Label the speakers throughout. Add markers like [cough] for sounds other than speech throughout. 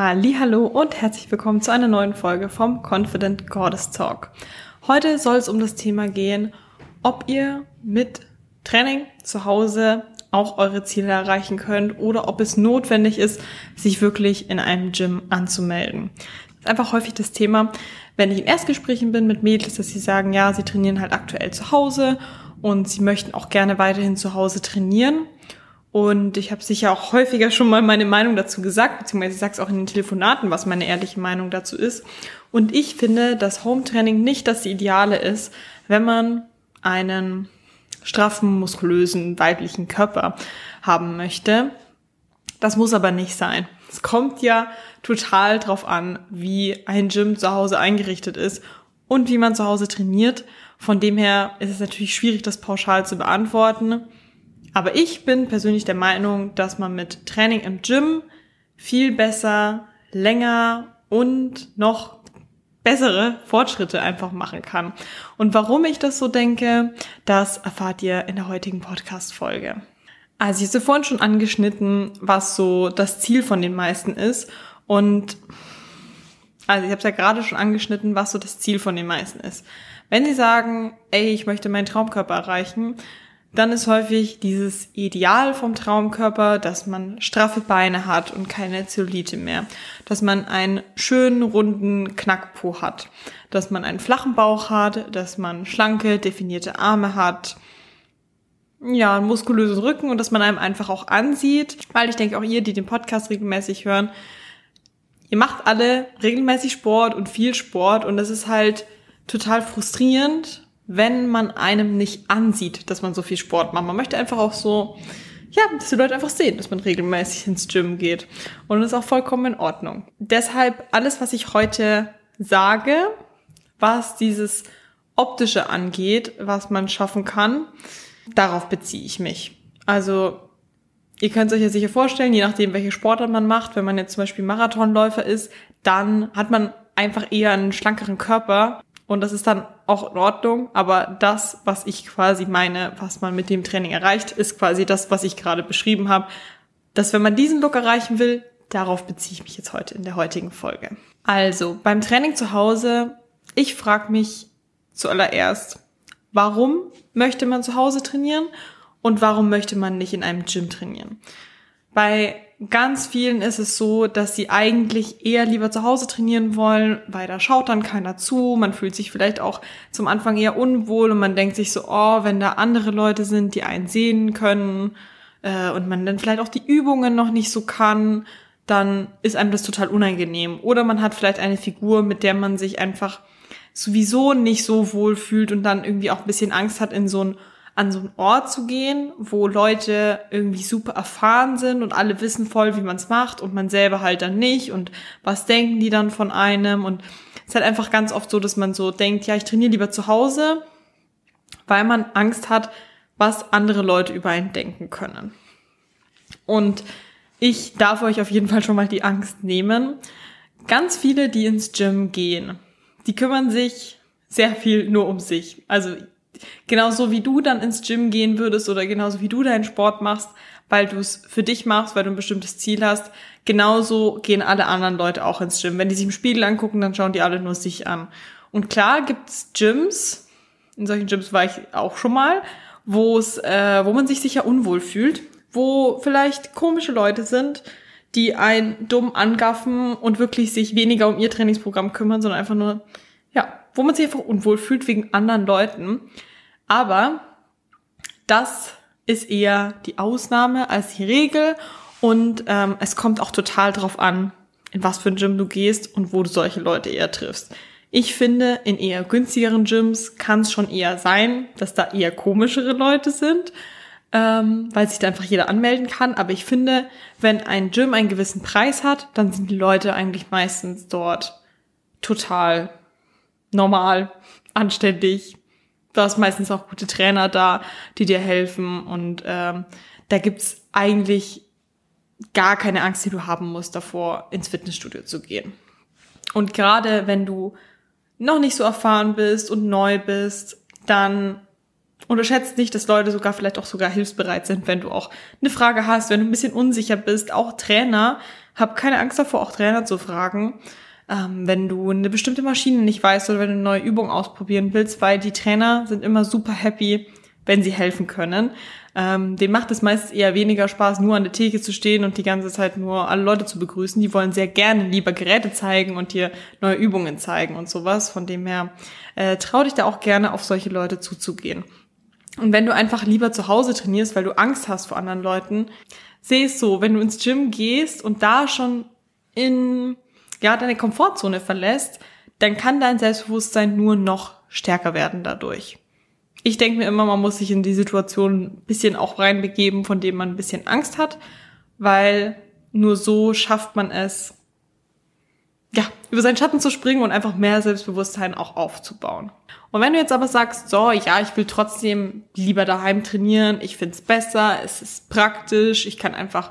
Speaker 1: Hallo und herzlich willkommen zu einer neuen Folge vom Confident Goddess Talk. Heute soll es um das Thema gehen, ob ihr mit Training zu Hause auch eure Ziele erreichen könnt oder ob es notwendig ist, sich wirklich in einem Gym anzumelden. Das ist einfach häufig das Thema, wenn ich in Erstgesprächen bin mit Mädels, dass sie sagen, ja, sie trainieren halt aktuell zu Hause und sie möchten auch gerne weiterhin zu Hause trainieren und ich habe sicher auch häufiger schon mal meine Meinung dazu gesagt, beziehungsweise ich sage es auch in den Telefonaten, was meine ehrliche Meinung dazu ist. Und ich finde, dass Home-Training nicht das Ideale ist, wenn man einen straffen, muskulösen, weiblichen Körper haben möchte. Das muss aber nicht sein. Es kommt ja total drauf an, wie ein Gym zu Hause eingerichtet ist und wie man zu Hause trainiert. Von dem her ist es natürlich schwierig, das pauschal zu beantworten. Aber ich bin persönlich der Meinung, dass man mit Training im Gym viel besser, länger und noch bessere Fortschritte einfach machen kann. Und warum ich das so denke, das erfahrt ihr in der heutigen Podcast-Folge. Also ich habe vorhin schon angeschnitten, was so das Ziel von den meisten ist. Und also ich habe es ja gerade schon angeschnitten, was so das Ziel von den meisten ist. Wenn sie sagen, ey, ich möchte meinen Traumkörper erreichen, dann ist häufig dieses Ideal vom Traumkörper, dass man straffe Beine hat und keine Zellulite mehr, dass man einen schönen runden Knackpo hat, dass man einen flachen Bauch hat, dass man schlanke, definierte Arme hat, ja, einen muskulösen Rücken und dass man einem einfach auch ansieht, weil ich denke auch ihr, die den Podcast regelmäßig hören, ihr macht alle regelmäßig Sport und viel Sport. Und das ist halt total frustrierend, wenn man einem nicht ansieht, dass man so viel Sport macht. Man möchte einfach auch so, ja, dass die Leute einfach sehen, dass man regelmäßig ins Gym geht. Und das ist auch vollkommen in Ordnung. Deshalb alles, was ich heute sage, was dieses optische angeht, was man schaffen kann, darauf beziehe ich mich. Also Ihr könnt euch ja sicher vorstellen, je nachdem, welche Sportart man macht, wenn man jetzt zum Beispiel Marathonläufer ist, dann hat man einfach eher einen schlankeren Körper und das ist dann auch in Ordnung. Aber das, was ich quasi meine, was man mit dem Training erreicht, ist quasi das, was ich gerade beschrieben habe. Dass wenn man diesen Look erreichen will, darauf beziehe ich mich jetzt heute in der heutigen Folge. Also, beim Training zu Hause, ich frage mich zuallererst, warum möchte man zu Hause trainieren und warum möchte man nicht in einem Gym trainieren? Bei ganz vielen ist es so, dass sie eigentlich eher lieber zu Hause trainieren wollen, weil da schaut dann keiner zu. Man fühlt sich vielleicht auch zum Anfang eher unwohl und man denkt sich so, oh, wenn da andere Leute sind, die einen sehen können äh, und man dann vielleicht auch die Übungen noch nicht so kann, dann ist einem das total unangenehm. Oder man hat vielleicht eine Figur, mit der man sich einfach sowieso nicht so wohl fühlt und dann irgendwie auch ein bisschen Angst hat, in so ein an so einen Ort zu gehen, wo Leute irgendwie super erfahren sind und alle wissen voll, wie man es macht und man selber halt dann nicht und was denken die dann von einem und es ist halt einfach ganz oft so, dass man so denkt, ja, ich trainiere lieber zu Hause, weil man Angst hat, was andere Leute über einen denken können. Und ich darf euch auf jeden Fall schon mal die Angst nehmen. Ganz viele, die ins Gym gehen, die kümmern sich sehr viel nur um sich. Also genauso wie du dann ins Gym gehen würdest oder genauso wie du deinen Sport machst, weil du es für dich machst, weil du ein bestimmtes Ziel hast, genauso gehen alle anderen Leute auch ins Gym. Wenn die sich im Spiegel angucken, dann schauen die alle nur sich an. Und klar gibt's Gyms, in solchen Gyms war ich auch schon mal, wo es, äh, wo man sich sicher unwohl fühlt, wo vielleicht komische Leute sind, die einen dumm angaffen und wirklich sich weniger um ihr Trainingsprogramm kümmern, sondern einfach nur, wo man sich einfach unwohl fühlt wegen anderen Leuten. Aber das ist eher die Ausnahme als die Regel und ähm, es kommt auch total drauf an, in was für ein Gym du gehst und wo du solche Leute eher triffst. Ich finde, in eher günstigeren Gyms kann es schon eher sein, dass da eher komischere Leute sind, ähm, weil sich da einfach jeder anmelden kann. Aber ich finde, wenn ein Gym einen gewissen Preis hat, dann sind die Leute eigentlich meistens dort total normal, anständig, Du hast meistens auch gute Trainer da, die dir helfen und ähm, da gibt's eigentlich gar keine Angst, die du haben musst, davor ins Fitnessstudio zu gehen. Und gerade wenn du noch nicht so erfahren bist und neu bist, dann unterschätzt nicht, dass Leute sogar vielleicht auch sogar hilfsbereit sind, wenn du auch eine Frage hast, wenn du ein bisschen unsicher bist. Auch Trainer, hab keine Angst davor, auch Trainer zu fragen, ähm, wenn du eine bestimmte Maschine nicht weißt oder wenn du eine neue Übung ausprobieren willst, weil die Trainer sind immer super happy, wenn sie helfen können. Ähm, denen macht es meistens eher weniger Spaß, nur an der Theke zu stehen und die ganze Zeit nur alle Leute zu begrüßen. Die wollen sehr gerne lieber Geräte zeigen und dir neue Übungen zeigen und sowas. Von dem her äh, trau dich da auch gerne auf solche Leute zuzugehen. Und wenn du einfach lieber zu Hause trainierst, weil du Angst hast vor anderen Leuten, seh es so, wenn du ins Gym gehst und da schon in ja deine Komfortzone verlässt, dann kann dein Selbstbewusstsein nur noch stärker werden dadurch. Ich denke mir immer, man muss sich in die Situation ein bisschen auch reinbegeben, von dem man ein bisschen Angst hat, weil nur so schafft man es, ja, über seinen Schatten zu springen und einfach mehr Selbstbewusstsein auch aufzubauen. Und wenn du jetzt aber sagst, so, ja, ich will trotzdem lieber daheim trainieren, ich find's besser, es ist praktisch, ich kann einfach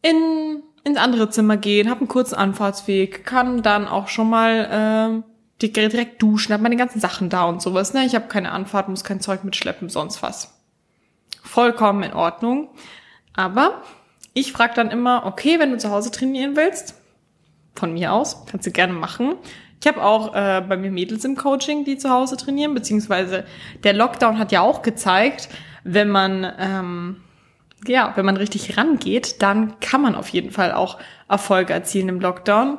Speaker 1: in, ins andere Zimmer gehen, habe einen kurzen Anfahrtsweg, kann dann auch schon mal äh, direkt duschen, habe meine ganzen Sachen da und sowas. Ne? Ich habe keine Anfahrt, muss kein Zeug mitschleppen, sonst was. Vollkommen in Ordnung. Aber ich frage dann immer, okay, wenn du zu Hause trainieren willst, von mir aus, kannst du gerne machen. Ich habe auch äh, bei mir Mädels im Coaching, die zu Hause trainieren, beziehungsweise der Lockdown hat ja auch gezeigt, wenn man ähm, ja, wenn man richtig rangeht, dann kann man auf jeden Fall auch Erfolge erzielen im Lockdown.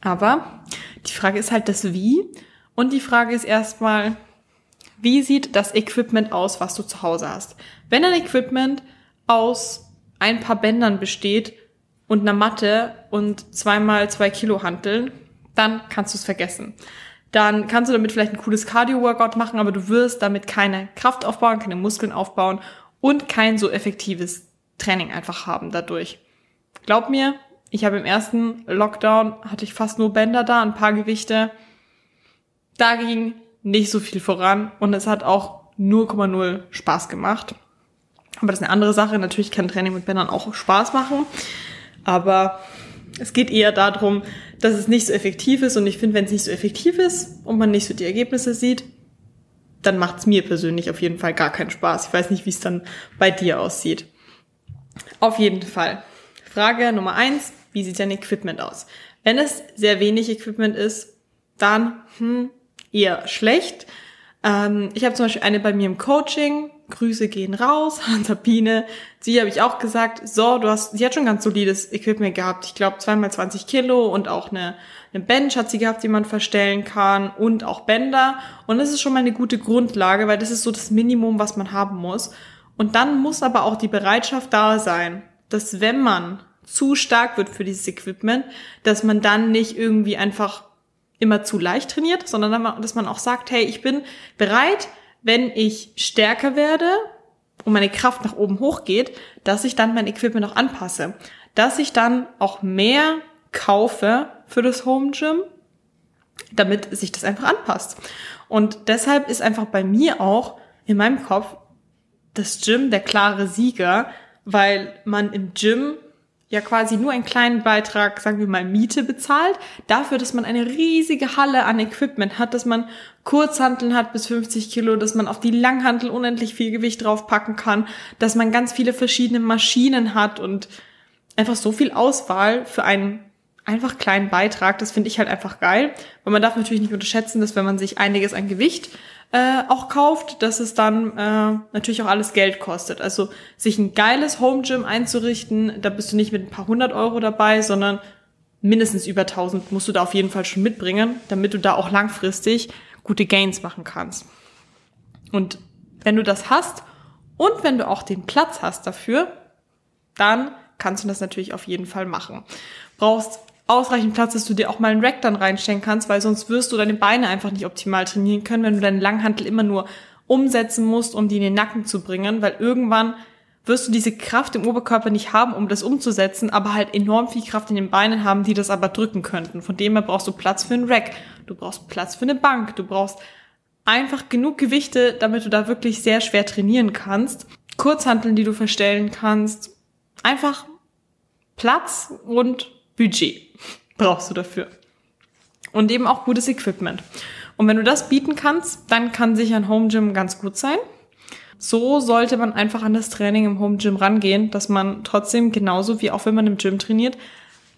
Speaker 1: Aber die Frage ist halt das Wie. Und die Frage ist erstmal, wie sieht das Equipment aus, was du zu Hause hast? Wenn ein Equipment aus ein paar Bändern besteht und einer Matte und zweimal zwei Kilo Hanteln, dann kannst du es vergessen. Dann kannst du damit vielleicht ein cooles Cardio-Workout machen, aber du wirst damit keine Kraft aufbauen, keine Muskeln aufbauen und kein so effektives Training einfach haben dadurch. Glaub mir, ich habe im ersten Lockdown hatte ich fast nur Bänder da, ein paar Gewichte. Da ging nicht so viel voran und es hat auch 0,0 Spaß gemacht. Aber das ist eine andere Sache. Natürlich kann Training mit Bändern auch Spaß machen. Aber es geht eher darum, dass es nicht so effektiv ist. Und ich finde, wenn es nicht so effektiv ist und man nicht so die Ergebnisse sieht, dann macht es mir persönlich auf jeden Fall gar keinen Spaß. Ich weiß nicht, wie es dann bei dir aussieht. Auf jeden Fall. Frage Nummer eins, wie sieht dein Equipment aus? Wenn es sehr wenig Equipment ist, dann hm, eher schlecht. Ähm, ich habe zum Beispiel eine bei mir im Coaching, Grüße gehen raus [laughs] Sabine. Sie habe ich auch gesagt, so, du hast, sie hat schon ganz solides Equipment gehabt. Ich glaube zweimal 20 Kilo und auch eine, eine Bench hat sie gehabt, die man verstellen kann und auch Bänder. Und das ist schon mal eine gute Grundlage, weil das ist so das Minimum, was man haben muss. Und dann muss aber auch die Bereitschaft da sein, dass wenn man zu stark wird für dieses Equipment, dass man dann nicht irgendwie einfach immer zu leicht trainiert, sondern dass man auch sagt, hey, ich bin bereit, wenn ich stärker werde und meine Kraft nach oben hochgeht, dass ich dann mein Equipment auch anpasse. Dass ich dann auch mehr kaufe für das Home Gym, damit sich das einfach anpasst. Und deshalb ist einfach bei mir auch in meinem Kopf das Gym der klare Sieger, weil man im Gym ja quasi nur einen kleinen Beitrag, sagen wir mal, Miete bezahlt, dafür, dass man eine riesige Halle an Equipment hat, dass man Kurzhanteln hat bis 50 Kilo, dass man auf die Langhantel unendlich viel Gewicht draufpacken kann, dass man ganz viele verschiedene Maschinen hat und einfach so viel Auswahl für einen einfach kleinen Beitrag. Das finde ich halt einfach geil, weil man darf natürlich nicht unterschätzen, dass wenn man sich einiges an Gewicht äh, auch kauft, dass es dann äh, natürlich auch alles Geld kostet. Also sich ein geiles Home Gym einzurichten, da bist du nicht mit ein paar hundert Euro dabei, sondern mindestens über 1000 musst du da auf jeden Fall schon mitbringen, damit du da auch langfristig gute Gains machen kannst. Und wenn du das hast und wenn du auch den Platz hast dafür, dann kannst du das natürlich auf jeden Fall machen. Brauchst ausreichend Platz, dass du dir auch mal einen Rack dann reinstellen kannst, weil sonst wirst du deine Beine einfach nicht optimal trainieren können, wenn du deinen Langhantel immer nur umsetzen musst, um die in den Nacken zu bringen, weil irgendwann wirst du diese Kraft im Oberkörper nicht haben, um das umzusetzen, aber halt enorm viel Kraft in den Beinen haben, die das aber drücken könnten. Von dem her brauchst du Platz für einen Rack, du brauchst Platz für eine Bank, du brauchst einfach genug Gewichte, damit du da wirklich sehr schwer trainieren kannst. Kurzhanteln, die du verstellen kannst. Einfach Platz und Budget brauchst du dafür. Und eben auch gutes Equipment. Und wenn du das bieten kannst, dann kann sicher ein Home Gym ganz gut sein. So sollte man einfach an das Training im Home Gym rangehen, dass man trotzdem genauso wie auch wenn man im Gym trainiert,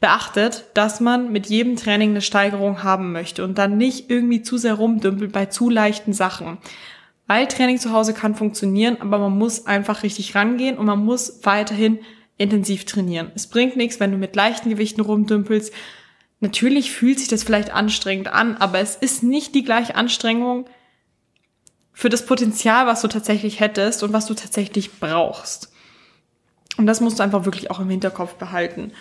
Speaker 1: beachtet, dass man mit jedem Training eine Steigerung haben möchte und dann nicht irgendwie zu sehr rumdümpelt bei zu leichten Sachen. Weil Training zu Hause kann funktionieren, aber man muss einfach richtig rangehen und man muss weiterhin intensiv trainieren. Es bringt nichts, wenn du mit leichten Gewichten rumdümpelst. Natürlich fühlt sich das vielleicht anstrengend an, aber es ist nicht die gleiche Anstrengung für das Potenzial, was du tatsächlich hättest und was du tatsächlich brauchst. Und das musst du einfach wirklich auch im Hinterkopf behalten.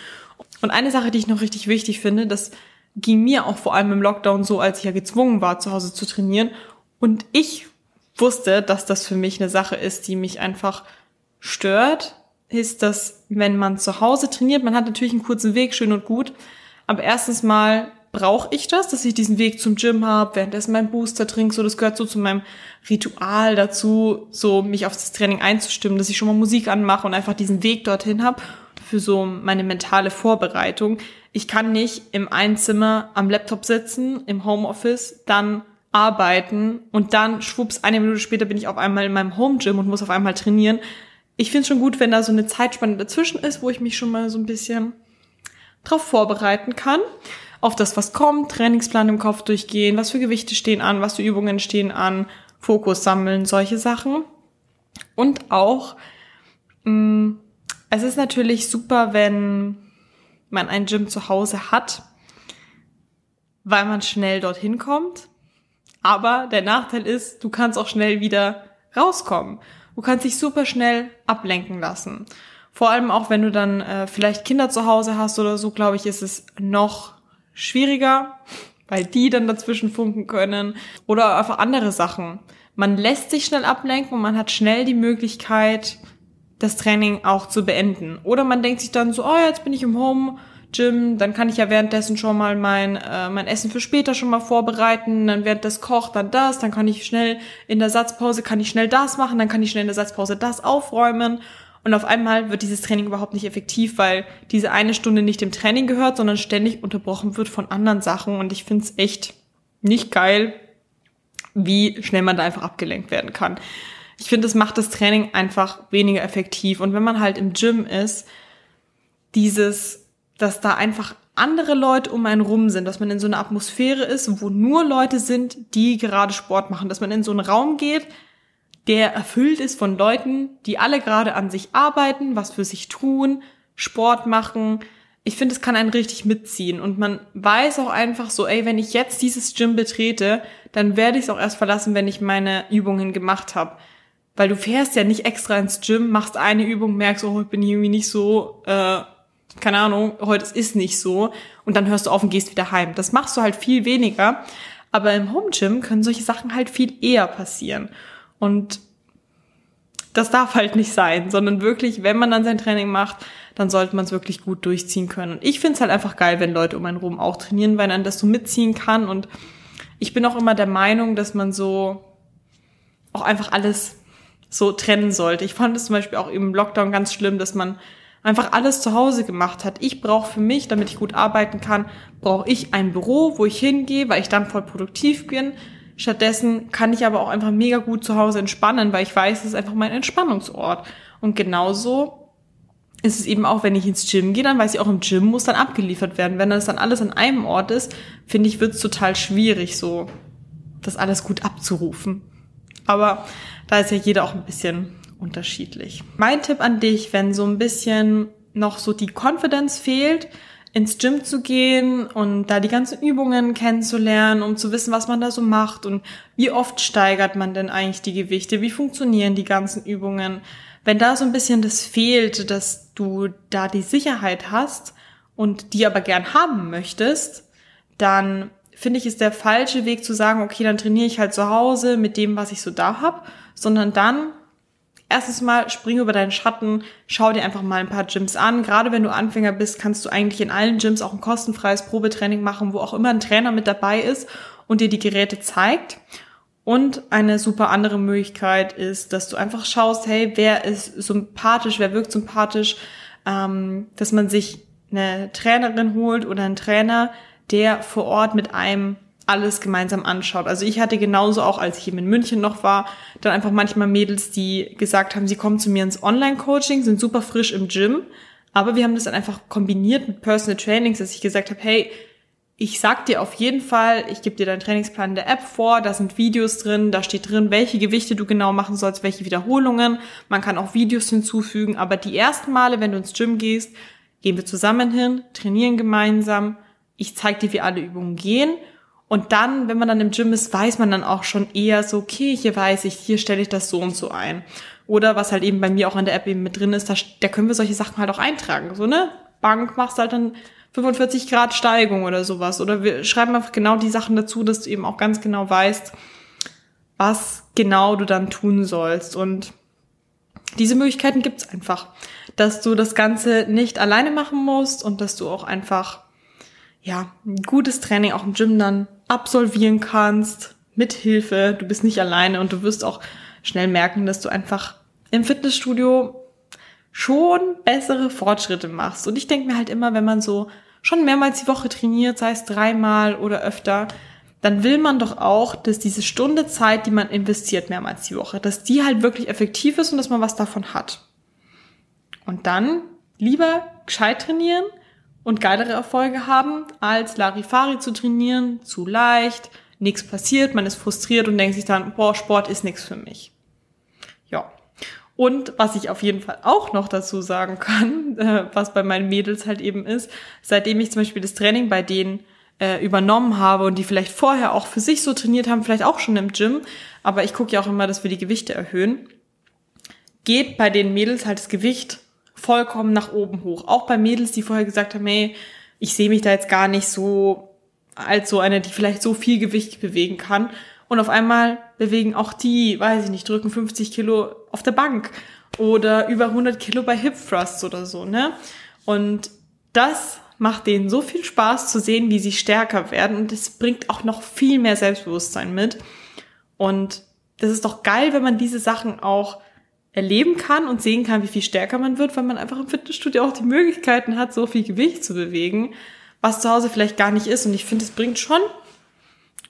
Speaker 1: Und eine Sache, die ich noch richtig wichtig finde, das ging mir auch vor allem im Lockdown so, als ich ja gezwungen war, zu Hause zu trainieren. Und ich wusste, dass das für mich eine Sache ist, die mich einfach stört, ist, dass wenn man zu Hause trainiert, man hat natürlich einen kurzen Weg, schön und gut, aber erstens mal brauche ich das, dass ich diesen Weg zum Gym habe, währenddessen mein Booster trinke, so das gehört so zu meinem Ritual dazu, so mich auf das Training einzustimmen, dass ich schon mal Musik anmache und einfach diesen Weg dorthin habe für so meine mentale Vorbereitung. Ich kann nicht im Einzimmer am Laptop sitzen, im Homeoffice, dann arbeiten und dann schwupps, eine Minute später bin ich auf einmal in meinem Home Gym und muss auf einmal trainieren. Ich finde es schon gut, wenn da so eine Zeitspanne dazwischen ist, wo ich mich schon mal so ein bisschen drauf vorbereiten kann. Auf das, was kommt, Trainingsplan im Kopf durchgehen, was für Gewichte stehen an, was für Übungen stehen an, Fokus sammeln, solche Sachen. Und auch mh, mm, es ist natürlich super, wenn man ein Gym zu Hause hat, weil man schnell dorthin kommt. Aber der Nachteil ist, du kannst auch schnell wieder rauskommen. Du kannst dich super schnell ablenken lassen. Vor allem auch, wenn du dann äh, vielleicht Kinder zu Hause hast oder so, glaube ich, ist es noch schwieriger, weil die dann dazwischen funken können oder einfach andere Sachen. Man lässt sich schnell ablenken und man hat schnell die Möglichkeit, das Training auch zu beenden. Oder man denkt sich dann so, oh, jetzt bin ich im Home Gym, dann kann ich ja währenddessen schon mal mein, äh, mein Essen für später schon mal vorbereiten, dann während das kocht, dann das, dann kann ich schnell in der Satzpause, kann ich schnell das machen, dann kann ich schnell in der Satzpause das aufräumen. Und auf einmal wird dieses Training überhaupt nicht effektiv, weil diese eine Stunde nicht dem Training gehört, sondern ständig unterbrochen wird von anderen Sachen. Und ich finde es echt nicht geil, wie schnell man da einfach abgelenkt werden kann ich finde, es macht das Training einfach weniger effektiv. Und wenn man halt im Gym ist, dieses, dass da einfach andere Leute um einen rum sind, dass man in so einer Atmosphäre ist, wo nur Leute sind, die gerade Sport machen, dass man in so einen Raum geht, der erfüllt ist von Leuten, die alle gerade an sich arbeiten, was für sich tun, Sport machen. Ich finde, es kann einen richtig mitziehen und man weiß auch einfach so, ey, wenn ich jetzt dieses Gym betrete, dann werde ich es auch erst verlassen, wenn ich meine Übungen gemacht habe. Weil du fährst ja nicht extra ins Gym, machst eine Übung, merkst, oh, ich bin irgendwie nicht so, äh, keine Ahnung, heute ist nicht so. Und dann hörst du auf und gehst wieder heim. Das machst du halt viel weniger. Aber im Home Gym können solche Sachen halt viel eher passieren. Und das darf halt nicht sein, sondern wirklich, wenn man dann sein Training macht, dann sollte man es wirklich gut durchziehen können. Und ich finde es halt einfach geil, wenn Leute um einen rum auch trainieren, weil man das so mitziehen kann. Und ich bin auch immer der Meinung, dass man so auch einfach alles so trennen sollte. Ich fand es zum Beispiel auch im Lockdown ganz schlimm, dass man einfach alles zu Hause gemacht hat. Ich brauche für mich, damit ich gut arbeiten kann, brauche ich ein Büro, wo ich hingehe, weil ich dann voll produktiv bin. Stattdessen kann ich aber auch einfach mega gut zu Hause entspannen, weil ich weiß, es ist einfach mein Entspannungsort. Und genauso ist es eben auch, wenn ich ins Gym gehe, dann weiß ich auch, im Gym muss dann abgeliefert werden. Wenn das dann alles an einem Ort ist, finde ich, wird es total schwierig, so das alles gut abzurufen. Aber da ist ja jeder auch ein bisschen unterschiedlich. Mein Tipp an dich, wenn so ein bisschen noch so die Confidence fehlt, ins Gym zu gehen und da die ganzen Übungen kennenzulernen, um zu wissen, was man da so macht und wie oft steigert man denn eigentlich die Gewichte, wie funktionieren die ganzen Übungen. Wenn da so ein bisschen das fehlt, dass du da die Sicherheit hast und die aber gern haben möchtest, dann finde ich, ist der falsche Weg zu sagen, okay, dann trainiere ich halt zu Hause mit dem, was ich so da habe, sondern dann erstes Mal spring über deinen Schatten, schau dir einfach mal ein paar Gyms an. Gerade wenn du Anfänger bist, kannst du eigentlich in allen Gyms auch ein kostenfreies Probetraining machen, wo auch immer ein Trainer mit dabei ist und dir die Geräte zeigt. Und eine super andere Möglichkeit ist, dass du einfach schaust, hey, wer ist sympathisch, wer wirkt sympathisch, ähm, dass man sich eine Trainerin holt oder einen Trainer, der vor Ort mit einem alles gemeinsam anschaut. Also ich hatte genauso auch, als ich eben in München noch war, dann einfach manchmal Mädels, die gesagt haben, sie kommen zu mir ins Online-Coaching, sind super frisch im Gym, aber wir haben das dann einfach kombiniert mit Personal Trainings, dass ich gesagt habe, hey, ich sag dir auf jeden Fall, ich gebe dir deinen Trainingsplan in der App vor, da sind Videos drin, da steht drin, welche Gewichte du genau machen sollst, welche Wiederholungen. Man kann auch Videos hinzufügen, aber die ersten Male, wenn du ins Gym gehst, gehen wir zusammen hin, trainieren gemeinsam. Ich zeig dir, wie alle Übungen gehen. Und dann, wenn man dann im Gym ist, weiß man dann auch schon eher so, okay, hier weiß ich, hier stelle ich das so und so ein. Oder was halt eben bei mir auch in der App eben mit drin ist, da, da können wir solche Sachen halt auch eintragen. So, ne? Bank machst halt dann 45 Grad Steigung oder sowas. Oder wir schreiben einfach genau die Sachen dazu, dass du eben auch ganz genau weißt, was genau du dann tun sollst. Und diese Möglichkeiten gibt's einfach, dass du das Ganze nicht alleine machen musst und dass du auch einfach ja ein gutes Training auch im Gym dann absolvieren kannst mit Hilfe. Du bist nicht alleine und du wirst auch schnell merken, dass du einfach im Fitnessstudio schon bessere Fortschritte machst. Und ich denke mir halt immer, wenn man so schon mehrmals die Woche trainiert, sei es dreimal oder öfter, dann will man doch auch, dass diese Stunde Zeit, die man investiert mehrmals die Woche, dass die halt wirklich effektiv ist und dass man was davon hat. Und dann lieber gescheit trainieren und geilere Erfolge haben, als Larifari zu trainieren, zu leicht, nichts passiert, man ist frustriert und denkt sich dann, boah, Sport ist nichts für mich. Ja. Und was ich auf jeden Fall auch noch dazu sagen kann, [laughs] äh, was bei meinen Mädels halt eben ist, seitdem ich zum Beispiel das Training bei denen äh, übernommen habe und die vielleicht vorher auch für sich so trainiert haben, vielleicht auch schon im Gym, aber ich gucke ja auch immer, dass wir die Gewichte erhöhen, geht bei den Mädels halt das Gewicht vollkommen nach oben hoch. Auch bei Mädels, die vorher gesagt haben, hey, ich sehe mich da jetzt gar nicht so als so eine, die vielleicht so viel Gewicht bewegen kann. Und auf einmal bewegen auch die, weiß ich nicht, drücken 50 Kilo auf der Bank oder über 100 Kilo bei Hip Thrusts oder so, ne? Und das macht denen so viel Spaß zu sehen, wie sie stärker werden und es bringt auch noch viel mehr Selbstbewusstsein mit. Und das ist doch geil, wenn man diese Sachen auch erleben kann und sehen kann, wie viel stärker man wird, weil man einfach im Fitnessstudio auch die Möglichkeiten hat, so viel Gewicht zu bewegen, was zu Hause vielleicht gar nicht ist. Und ich finde, es bringt schon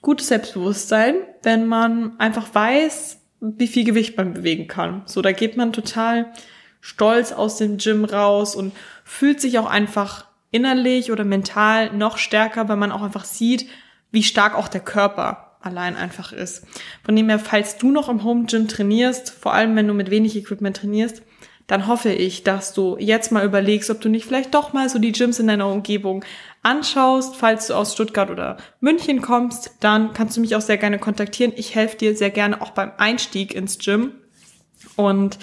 Speaker 1: gutes Selbstbewusstsein, wenn man einfach weiß, wie viel Gewicht man bewegen kann. So, da geht man total stolz aus dem Gym raus und fühlt sich auch einfach innerlich oder mental noch stärker, weil man auch einfach sieht, wie stark auch der Körper allein einfach ist. Von dem her, falls du noch im Home Gym trainierst, vor allem wenn du mit wenig Equipment trainierst, dann hoffe ich, dass du jetzt mal überlegst, ob du nicht vielleicht doch mal so die Gyms in deiner Umgebung anschaust. Falls du aus Stuttgart oder München kommst, dann kannst du mich auch sehr gerne kontaktieren. Ich helfe dir sehr gerne auch beim Einstieg ins Gym. Und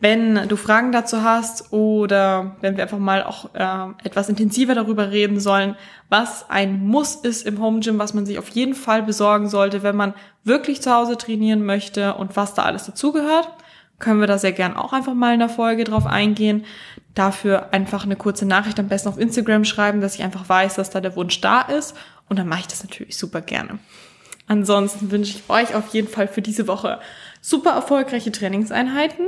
Speaker 1: wenn du Fragen dazu hast oder wenn wir einfach mal auch äh, etwas intensiver darüber reden sollen, was ein Muss ist im Home Gym, was man sich auf jeden Fall besorgen sollte, wenn man wirklich zu Hause trainieren möchte und was da alles dazugehört, können wir da sehr gern auch einfach mal in der Folge drauf eingehen. Dafür einfach eine kurze Nachricht am besten auf Instagram schreiben, dass ich einfach weiß, dass da der Wunsch da ist. Und dann mache ich das natürlich super gerne. Ansonsten wünsche ich euch auf jeden Fall für diese Woche super erfolgreiche Trainingseinheiten.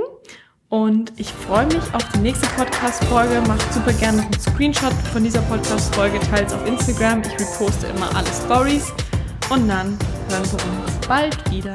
Speaker 1: Und ich freue mich auf die nächste Podcast-Folge. Macht super gerne einen Screenshot von dieser Podcast-Folge, teilt es auf Instagram. Ich reposte immer alle Stories. Und dann hören wir uns bald wieder.